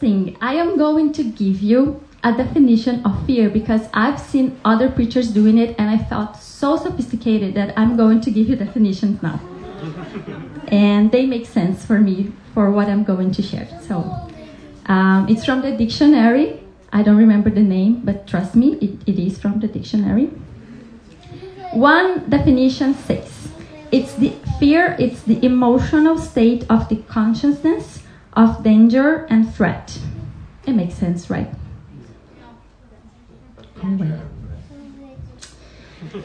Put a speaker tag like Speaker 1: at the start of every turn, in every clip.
Speaker 1: thing, I am going to give you a definition of fear because I've seen other preachers doing it and I felt so sophisticated that I'm going to give you definitions now. and they make sense for me for what I'm going to share. So um, it's from the dictionary. I don't remember the name, but trust me, it, it is from the dictionary. One definition says it's the fear, it's the emotional state of the consciousness of danger and threat. It makes sense, right?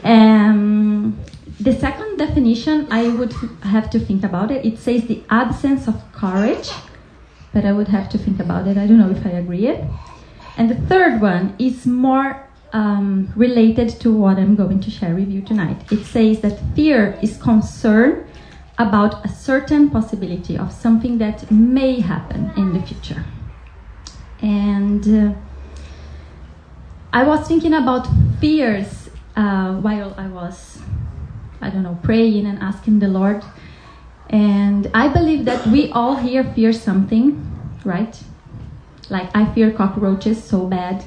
Speaker 1: Um, the second definition, I would have to think about it. It says the absence of courage, but I would have to think about it. I don't know if I agree it. And the third one is more um, related to what I'm going to share with you tonight. It says that fear is concern about a certain possibility of something that may happen in the future. And uh, I was thinking about fears uh, while I was, I don't know, praying and asking the Lord. And I believe that we all here fear something, right? Like I fear cockroaches so bad.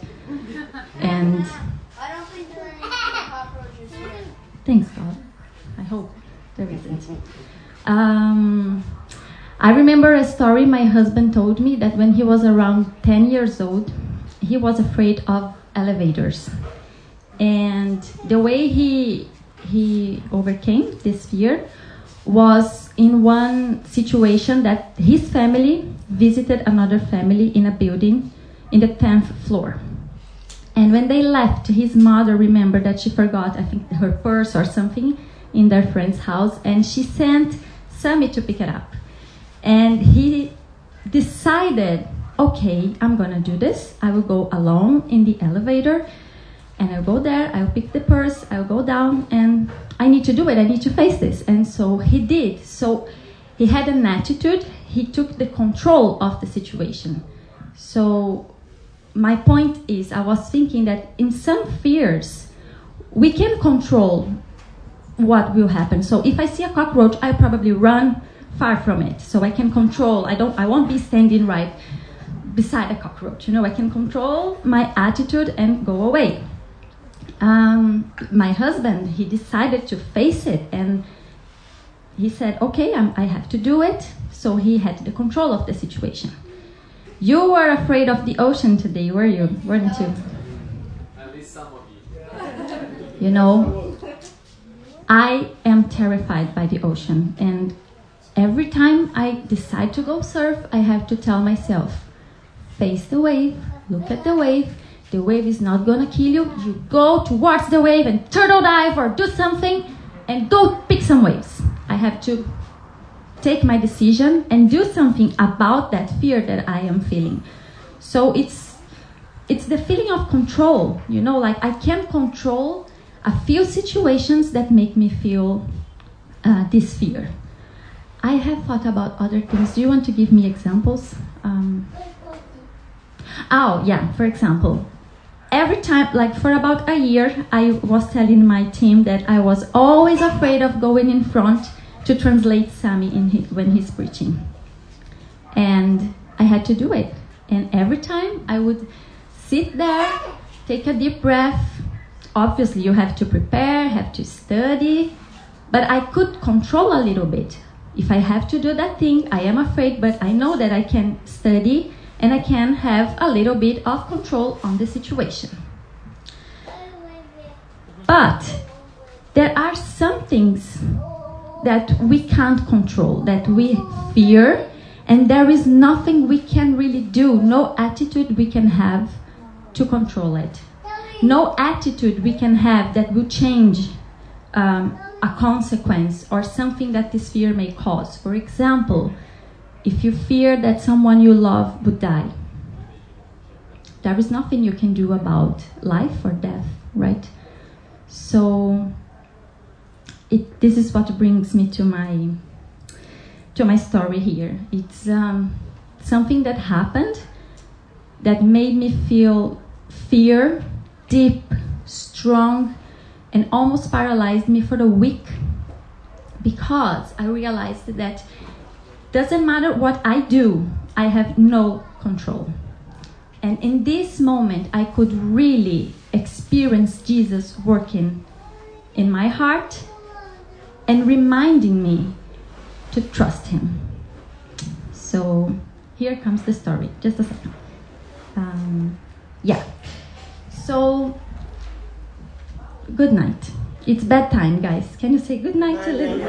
Speaker 1: And
Speaker 2: I don't think there are any cockroaches here.
Speaker 1: thanks God. I hope there isn't. Um, I remember a story my husband told me that when he was around 10 years old, he was afraid of elevators. And the way he he overcame this fear was in one situation that his family visited another family in a building in the 10th floor. And when they left, his mother remembered that she forgot, I think, her purse or something in their friend's house, and she sent Sammy to pick it up. And he decided, okay, I'm gonna do this. I will go alone in the elevator, and I'll go there, I'll pick the purse, I'll go down, and I need to do it, I need to face this. And so he did. So he had an attitude, he took the control of the situation. So my point is, I was thinking that in some fears, we can control what will happen. So if I see a cockroach, I probably run far from it. So I can control. I don't. I won't be standing right beside a cockroach. You know, I can control my attitude and go away. Um, my husband, he decided to face it, and he said, "Okay, I'm, I have to do it." So he had the control of the situation. You were afraid of the ocean today, were you? Weren't you?
Speaker 3: At least some of you.
Speaker 1: You know, I am terrified by the ocean, and every time I decide to go surf, I have to tell myself, face the wave, look at the wave. The wave is not gonna kill you. You go towards the wave and turtle dive or do something and go pick some waves. I have to take my decision and do something about that fear that I am feeling. So it's it's the feeling of control, you know, like I can control a few situations that make me feel uh, this fear. I have thought about other things. Do you want to give me examples? Um, oh, yeah, for example, every time, like for about a year, I was telling my team that I was always afraid of going in front to translate Sami in his, when he's preaching. And I had to do it. And every time I would sit there, take a deep breath. Obviously, you have to prepare, have to study, but I could control a little bit. If I have to do that thing, I am afraid, but I know that I can study and I can have a little bit of control on the situation. But there are some things that we can't control, that we fear, and there is nothing we can really do, no attitude we can have to control it. No attitude we can have that will change um, a consequence or something that this fear may cause. For example, if you fear that someone you love would die, there is nothing you can do about life or death, right? So, it, this is what brings me to my to my story here. It's um, something that happened that made me feel fear, deep, strong, and almost paralyzed me for a week because I realized that doesn't matter what I do, I have no control. And in this moment, I could really experience Jesus working in my heart and reminding me to trust Him. So here comes the story. Just a second. Um, yeah. So, good night. It's bedtime, guys. Can you say good night to little?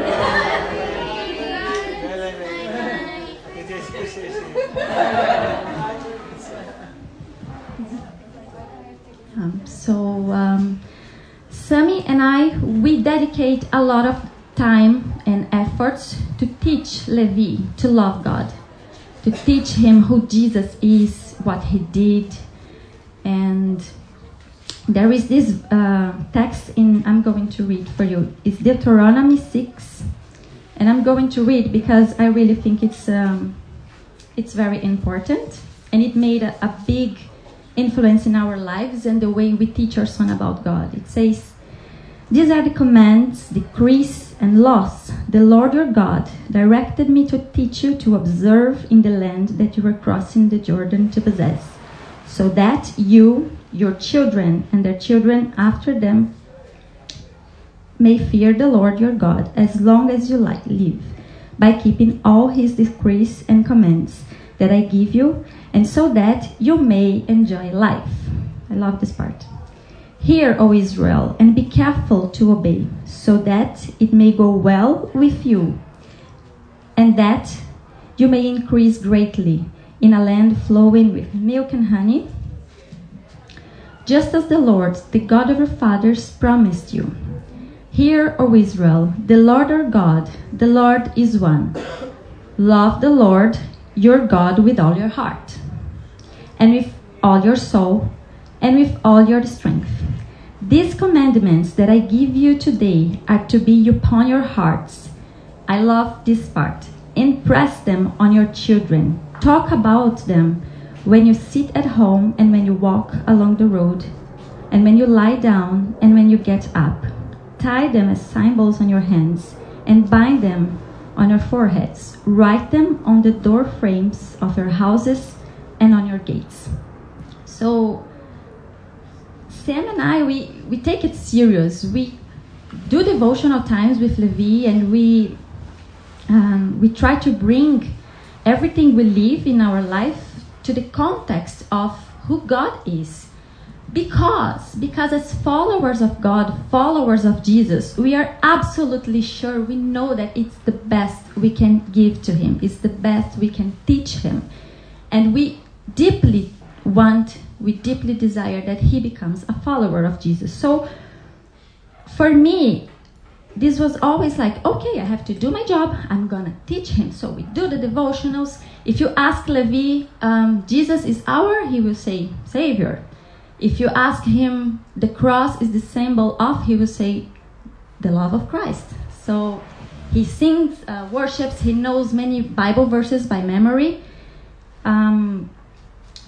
Speaker 1: Um, so, um, Sammy and I, we dedicate a lot of time and efforts to teach Levi to love God, to teach him who Jesus is, what he did, and there is this uh, text in I'm going to read for you. It's Deuteronomy 6, and I'm going to read because I really think it's um, it's very important, and it made a, a big influence in our lives and the way we teach our son about God. It says, These are the commands, decrees, and laws the Lord your God directed me to teach you to observe in the land that you were crossing the Jordan to possess, so that you, your children, and their children after them may fear the Lord your God as long as you like live, by keeping all his decrees and commands that I give you and so that you may enjoy life. I love this part. Hear, O Israel, and be careful to obey, so that it may go well with you, and that you may increase greatly in a land flowing with milk and honey, just as the Lord, the God of your fathers, promised you. Hear, O Israel, the Lord our God, the Lord is one. Love the Lord your God with all your heart, and with all your soul, and with all your strength. These commandments that I give you today are to be upon your hearts. I love this part. Impress them on your children. Talk about them when you sit at home and when you walk along the road, and when you lie down and when you get up. Tie them as symbols on your hands and bind them on your foreheads. Write them on the door frames of your houses and on your gates. So, Sam and I, we, we take it serious. We do devotional times with Levi and we, um, we try to bring everything we live in our life to the context of who God is. Because, because as followers of God, followers of Jesus, we are absolutely sure, we know that it's the best we can give to Him, it's the best we can teach Him. And we deeply want, we deeply desire that He becomes a follower of Jesus. So, for me, this was always like, okay, I have to do my job. I'm gonna teach him. So we do the devotionals. If you ask Levi, um, Jesus is our, he will say Savior. If you ask him, the cross is the symbol of, he will say the love of Christ. So he sings, uh, worships. He knows many Bible verses by memory. Um,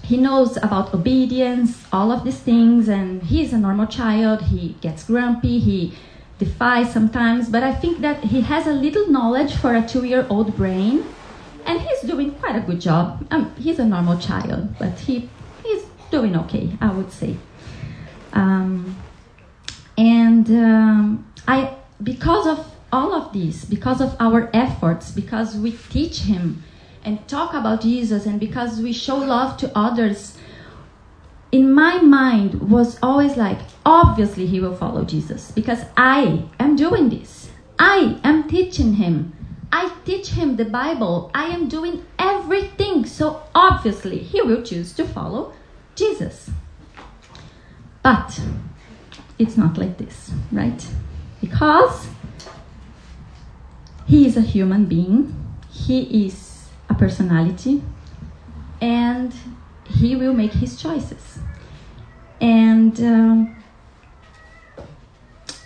Speaker 1: he knows about obedience, all of these things, and he's a normal child. He gets grumpy. He defies sometimes, but I think that he has a little knowledge for a two-year-old brain, and he's doing quite a good job. Um, he's a normal child, but he he's doing okay, I would say. Um, and um, I, because of all of this, because of our efforts, because we teach him and talk about Jesus, and because we show love to others in my mind was always like obviously he will follow jesus because i am doing this. I am teaching him. I teach him the bible. I am doing everything. So obviously he will choose to follow jesus. But it's not like this right? Because he is a human being. He is a personality. And he will make his choices. And um,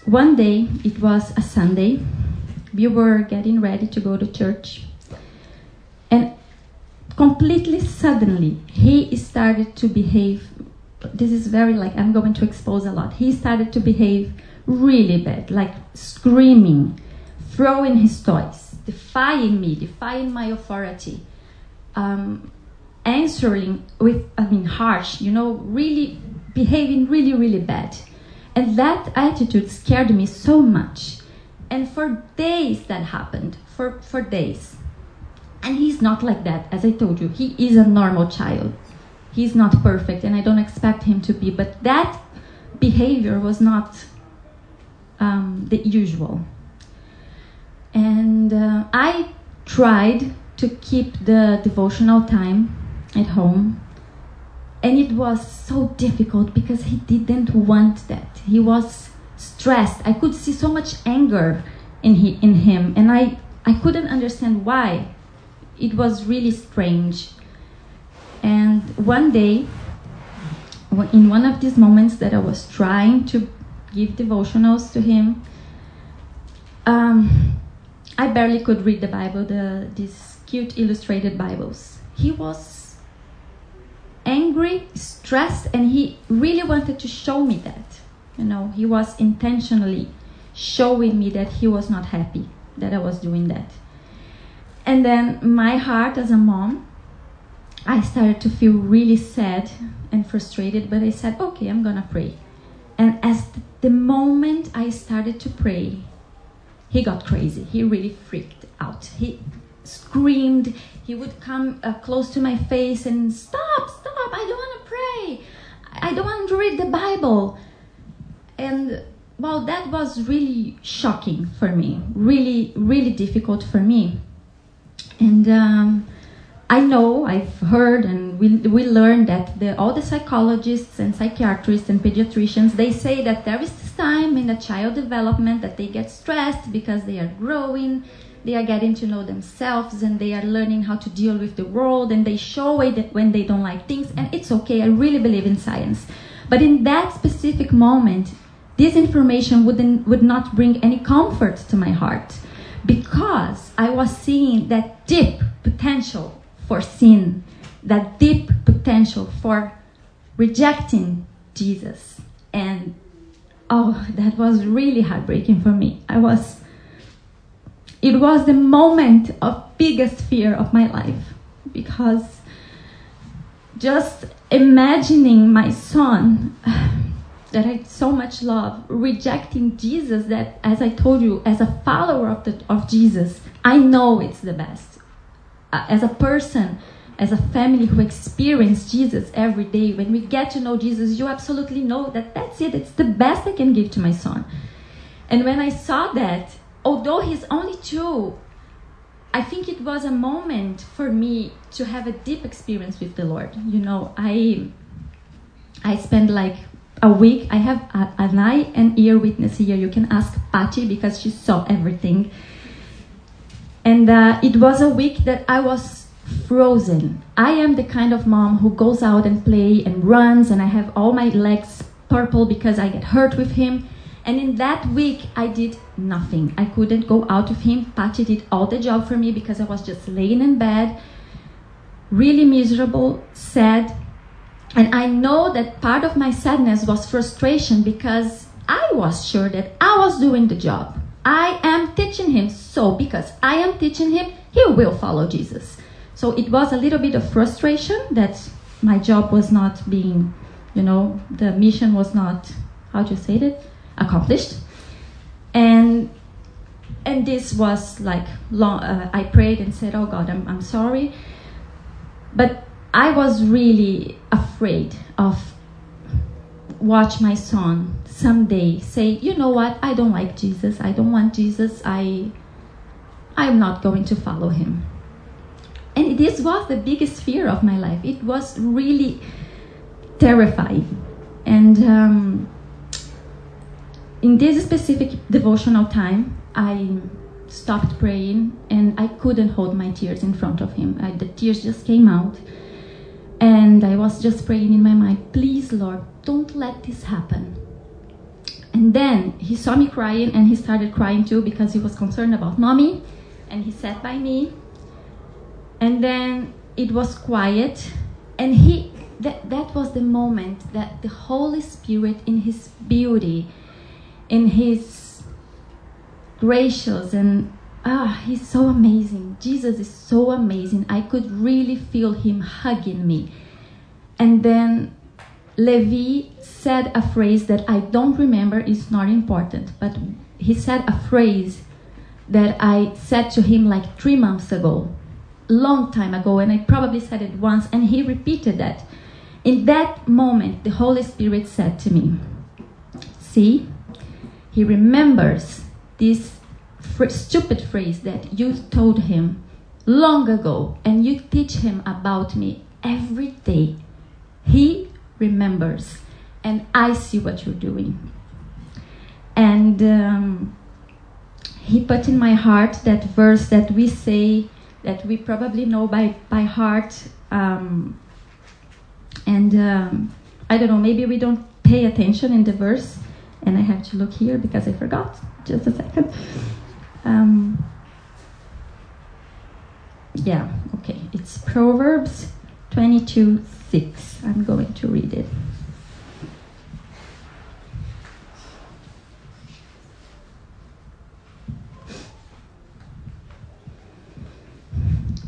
Speaker 1: one day, it was a Sunday, we were getting ready to go to church, and completely suddenly, he started to behave. This is very like, I'm going to expose a lot. He started to behave really bad, like screaming, throwing his toys, defying me, defying my authority. Um, answering with, I mean, harsh, you know, really behaving really, really bad. And that attitude scared me so much. And for days that happened, for, for days. And he's not like that, as I told you. He is a normal child. He's not perfect, and I don't expect him to be. But that behavior was not um, the usual. And uh, I tried to keep the devotional time at home. And it was so difficult because he didn't want that. He was stressed. I could see so much anger in, he, in him, and I, I couldn't understand why. It was really strange. And one day, in one of these moments that I was trying to give devotionals to him, um, I barely could read the Bible, the, these cute illustrated Bibles. He was angry, stressed, and he really wanted to show me that. You know, he was intentionally showing me that he was not happy that I was doing that. And then my heart as a mom, I started to feel really sad and frustrated, but I said, okay, I'm gonna pray. And as the moment I started to pray, he got crazy. He really freaked out. He screamed. He would come uh, close to my face and stop, stop, I don't want to pray. I don't want to read the Bible. And well, that was really shocking for me, really, really difficult for me. And um, I know, I've heard, and we, we learned that the, all the psychologists and psychiatrists and pediatricians, they say that there is this time in the child development that they get stressed because they are growing, they are getting to know themselves, and they are learning how to deal with the world, and they show it when they don't like things, and it's okay. I really believe in science. But in that specific moment, this information wouldn't, would not bring any comfort to my heart because I was seeing that deep potential for sin, that deep potential for rejecting Jesus. And oh, that was really heartbreaking for me. I was, it was the moment of biggest fear of my life because just imagining my son that I so much love rejecting Jesus that as I told you as a follower of the of Jesus I know it's the best uh, as a person, as a family who experience Jesus every day, when we get to know Jesus, you absolutely know that that's it. It's the best I can give to my son. And when I saw that, although he's only two, I think it was a moment for me to have a deep experience with the Lord. You know, I I spent like a week. I have a, an eye and ear witness here. You can ask Patty because she saw everything. And uh, it was a week that I was frozen. I am the kind of mom who goes out and play and runs, and I have all my legs purple because I get hurt with him. And in that week, I did nothing. I couldn't go out with him. Patty did all the job for me because I was just laying in bed, really miserable, sad. And I know that part of my sadness was frustration because I was sure that I was doing the job. I am teaching him. So, because I am teaching him, he will follow Jesus. So, it was a little bit of frustration that my job was not being, you know, the mission was not, how do you say it, accomplished. And and this was like long. Uh, I prayed and said, "Oh God, I'm I'm sorry," but I was really afraid of watch my son someday say, you know what, I don't like Jesus, I don't want Jesus, I I'm not going to follow him. And this was the biggest fear of my life. It was really terrifying. And um, in this specific devotional time, I stopped praying and I couldn't hold my tears in front of him. I, the tears just came out. And I was just praying in my mind, please, Lord, don't let this happen. And then he saw me crying and he started crying too because he was concerned about mommy. And he sat by me. And then it was quiet. And he that, that was the moment that the Holy Spirit, in his beauty, in his gracious and ah, he's so amazing. Jesus is so amazing. I could really feel him hugging me. And then Levi said a phrase that I don't remember, it's not important, but he said a phrase that I said to him like three months ago, long time ago, and I probably said it once, and he repeated that. In that moment, the Holy Spirit said to me, See, he remembers this fr- stupid phrase that you told him long ago, and you teach him about me every day. He remembers, and I see what you're doing. And um, he put in my heart that verse that we say that we probably know by, by heart. Um, and um, I don't know, maybe we don't pay attention in the verse. And I have to look here because I forgot. Just a second. Um, yeah, okay. It's Proverbs 22 6. I'm going to read it.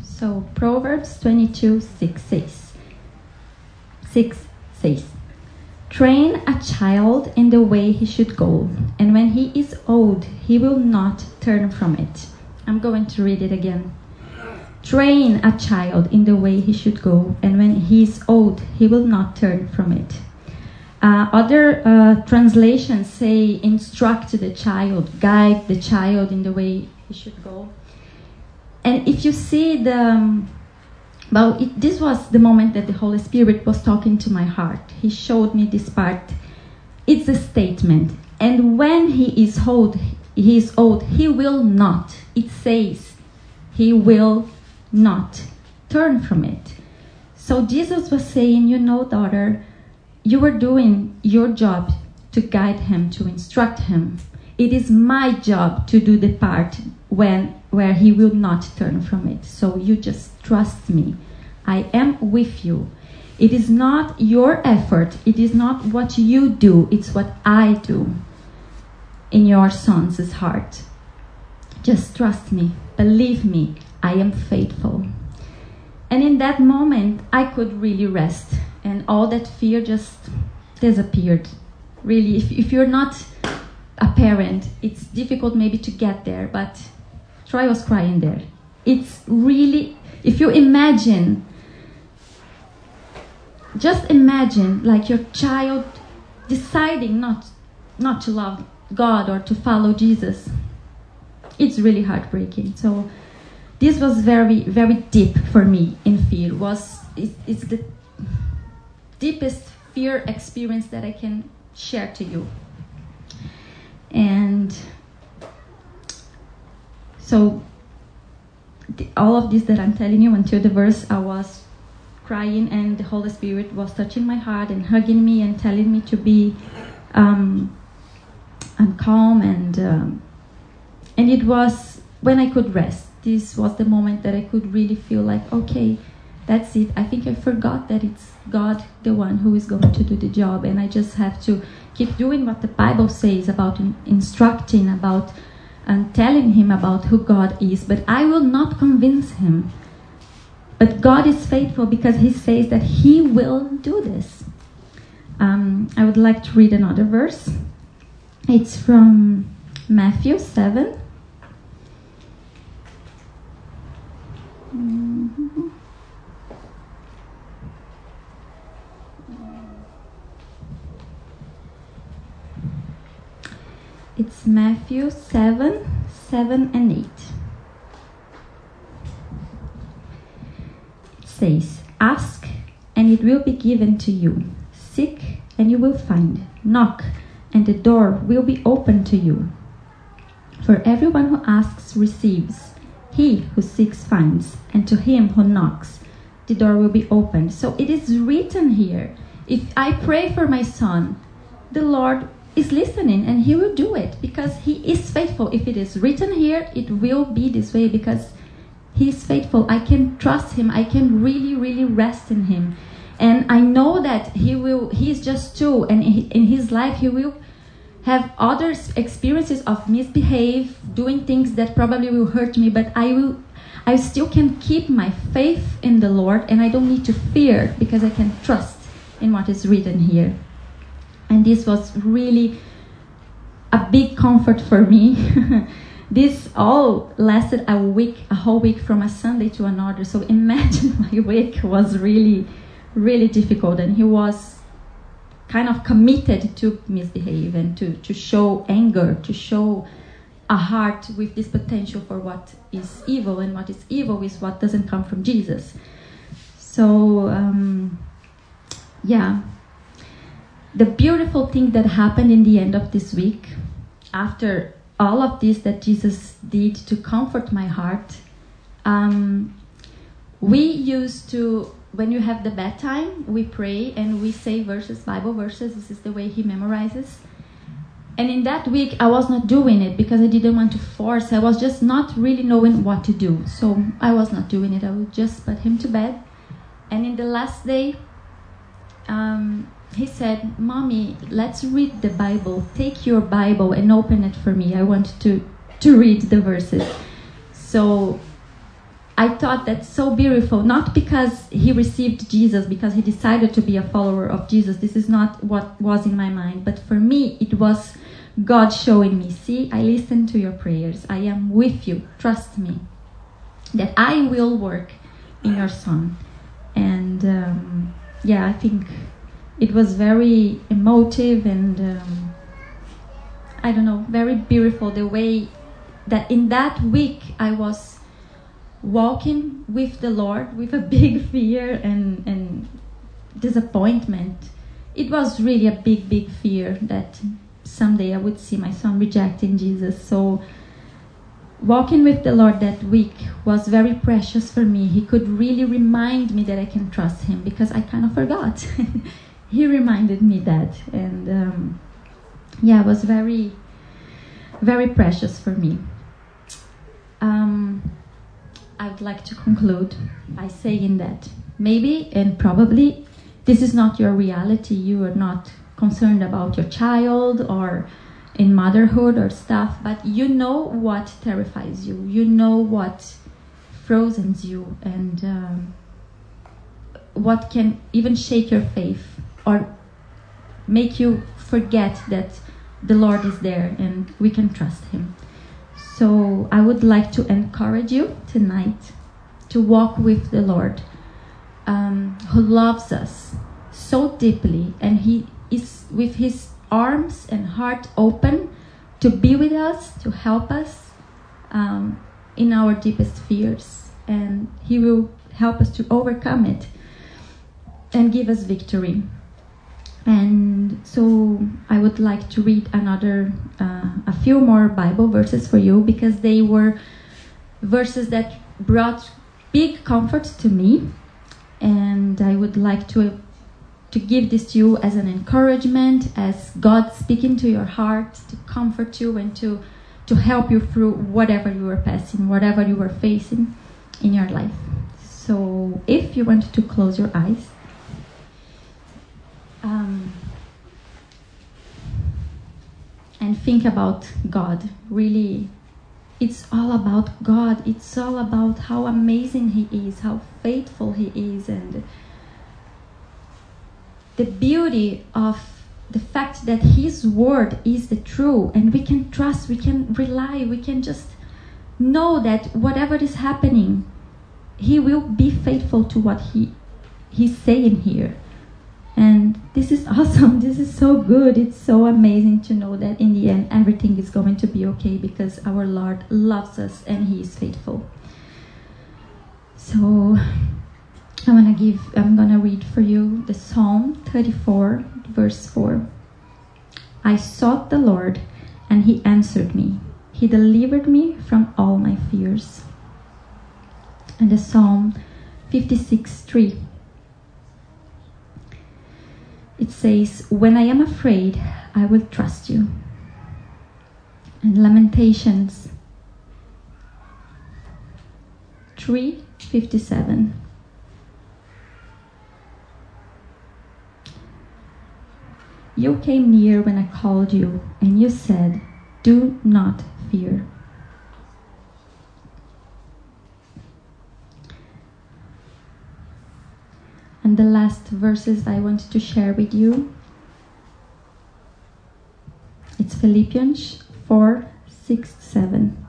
Speaker 1: So Proverbs 22 6 says, 6 says, Train a child in the way he should go, and when he is old, he will not turn from it. I'm going to read it again. Train a child in the way he should go, and when he is old, he will not turn from it. Uh, other uh, translations say instruct the child, guide the child in the way he should go. And if you see the, um, well, it, this was the moment that the Holy Spirit was talking to my heart. He showed me this part. It's a statement. And when he is old, he is old, he will not. It says, he will not turn from it. So Jesus was saying, you know, daughter, you are doing your job to guide him, to instruct him. It is my job to do the part when where he will not turn from it. So you just trust me. I am with you. It is not your effort, it is not what you do, it's what I do in your son's heart. Just trust me, believe me, I am faithful. And in that moment, I could really rest, and all that fear just disappeared. Really, if, if you're not a parent, it's difficult maybe to get there, but Troy was crying there. It's really, if you imagine, just imagine like your child deciding not, not to love God or to follow Jesus. It's really heartbreaking. So this was very, very deep for me in fear. Was it, it's the deepest fear experience that I can share to you. And so the, all of this that I'm telling you until the verse I was crying and the Holy Spirit was touching my heart and hugging me and telling me to be um, and calm and um, and it was when I could rest. This was the moment that I could really feel like okay, that's it. I think I forgot that it's God the one who is going to do the job, and I just have to keep doing what the Bible says about in- instructing about and telling him about who God is, but I will not convince him. But God is faithful because he says that he will do this. Um, I would like to read another verse. It's from Matthew 7. Mhm. It's Matthew 7, 7 and 8. It says, Ask and it will be given to you. Seek and you will find. Knock and the door will be opened to you. For everyone who asks receives. He who seeks finds. And to him who knocks, the door will be opened. So it is written here. If I pray for my son, the Lord is listening and he will do it because he is faithful. If it is written here, it will be this way because he is faithful. I can trust him. I can really, really rest in him. And I know that he will, he is just two, and in his life, he will have other experiences of misbehave, doing things that probably will hurt me, but I will I still can keep my faith in the Lord and I don't need to fear because I can trust in what is written here. And this was really a big comfort for me. this all lasted a week, a whole week from a Sunday to another. So imagine my week was really, really difficult. And he was kind of committed to misbehave and to, to show anger, to show a heart with this potential for what is evil, and what is evil is what doesn't come from Jesus. So, um, yeah. The beautiful thing that happened in the end of this week, after all of this that Jesus did to comfort my heart, um, we used to when you have the bedtime, we pray and we say verses, Bible verses. This is the way he memorizes. And in that week, I was not doing it because I didn't want to force. I was just not really knowing what to do. So I was not doing it. I would just put him to bed. And in the last day, um, he said, Mommy, let's read the Bible. Take your Bible and open it for me. I want to, to read the verses. So I thought that's so beautiful, not because he received Jesus, because he decided to be a follower of Jesus. This is not what was in my mind. But for me, it was God showing me, see, I listen to your prayers. I am with you. Trust me. That I will work in your son. And um, yeah, I think it was very emotive and um, I don't know, very beautiful the way that in that week I was walking with the Lord with a big fear and, and disappointment. It was really a big, big fear that someday I would see my son rejecting Jesus. So, walking with the Lord that week was very precious for me. He could really remind me that I can trust Him because I kind of forgot. he reminded me that. And um, yeah, it was very, very precious for me. Um, I would like to conclude by saying that maybe and probably this is not your reality. You are not concerned about your child or in motherhood or stuff, but you know what terrifies you. You know what frozens you and um, what can even shake your faith or make you forget that the Lord is there and we can trust Him. So I would like to encourage you tonight to walk with the Lord, um, who loves us so deeply, and He is with His arms and heart open to be with us, to help us um, in our deepest fears, and He will help us to overcome it and give us victory. And so I would like to read another, uh, a few more Bible verses for you because they were verses that brought big comfort to me. And I would like to, to give this to you as an encouragement, as God speaking to your heart, to comfort you and to, to help you through whatever you were passing, whatever you were facing in your life. So if you want to close your eyes, um, and think about God. Really, it's all about God. It's all about how amazing He is, how faithful He is, and the beauty of the fact that His word is the true, and we can trust, we can rely, we can just know that whatever is happening, He will be faithful to what He He's saying here. And this is awesome. This is so good. It's so amazing to know that in the end everything is going to be okay because our Lord loves us and He is faithful. So I'm gonna give I'm gonna read for you the Psalm 34, verse 4. I sought the Lord and he answered me. He delivered me from all my fears. And the Psalm 56 3. It says, When I am afraid, I will trust you. And Lamentations 357. You came near when I called you, and you said, Do not fear. And the last verses I wanted to share with you. It's Philippians 4 6 7.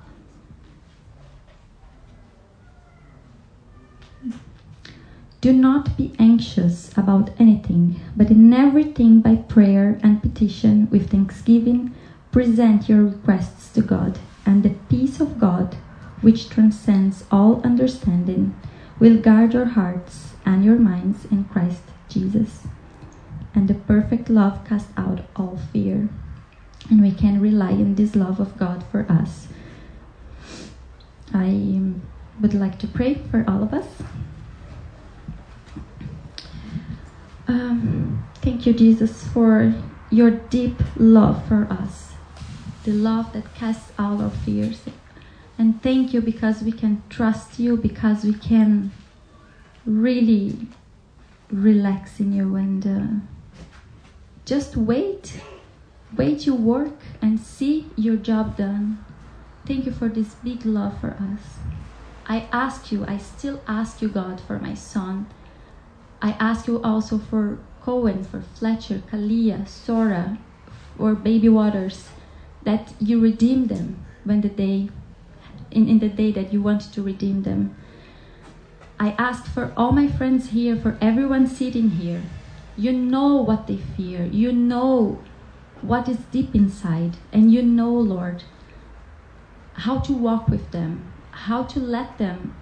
Speaker 1: Do not be anxious about anything, but in everything by prayer and petition with thanksgiving, present your requests to God, and the peace of God, which transcends all understanding, will guard your hearts and your minds in Christ Jesus. And the perfect love casts out all fear. And we can rely on this love of God for us. I um, would like to pray for all of us. Um, thank you, Jesus, for your deep love for us, the love that casts out our fears. And thank you because we can trust you, because we can really relax in you and uh, just wait. Wait your work and see your job done. Thank you for this big love for us. I ask you, I still ask you, God, for my son I ask you also for Cohen, for Fletcher, Kalia, Sora, or Baby Waters, that you redeem them when the day, in, in the day that you want to redeem them. I ask for all my friends here, for everyone sitting here. You know what they fear. You know what is deep inside. And you know, Lord, how to walk with them, how to let them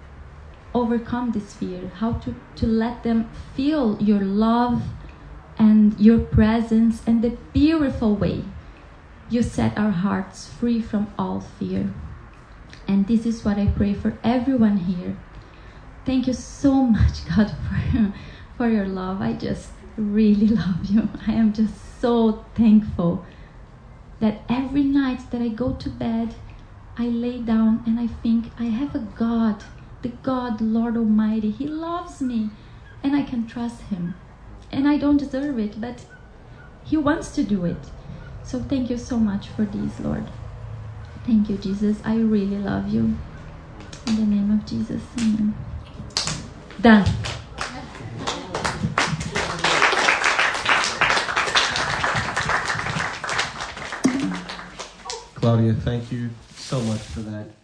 Speaker 1: overcome this fear, how to, to let them feel your love and your presence and the beautiful way you set our hearts free from all fear. And this is what I pray for everyone here. Thank you so much, God, for, for your love. I just really love you. I am just so thankful that every night that I go to bed, I lay down and I think I have a God the God, Lord Almighty. He loves me and I can trust Him. And I don't deserve it, but He wants to do it. So thank you so much for this, Lord. Thank you, Jesus. I really love you. In the name of Jesus, amen. Done.
Speaker 4: Claudia, thank you so much for that.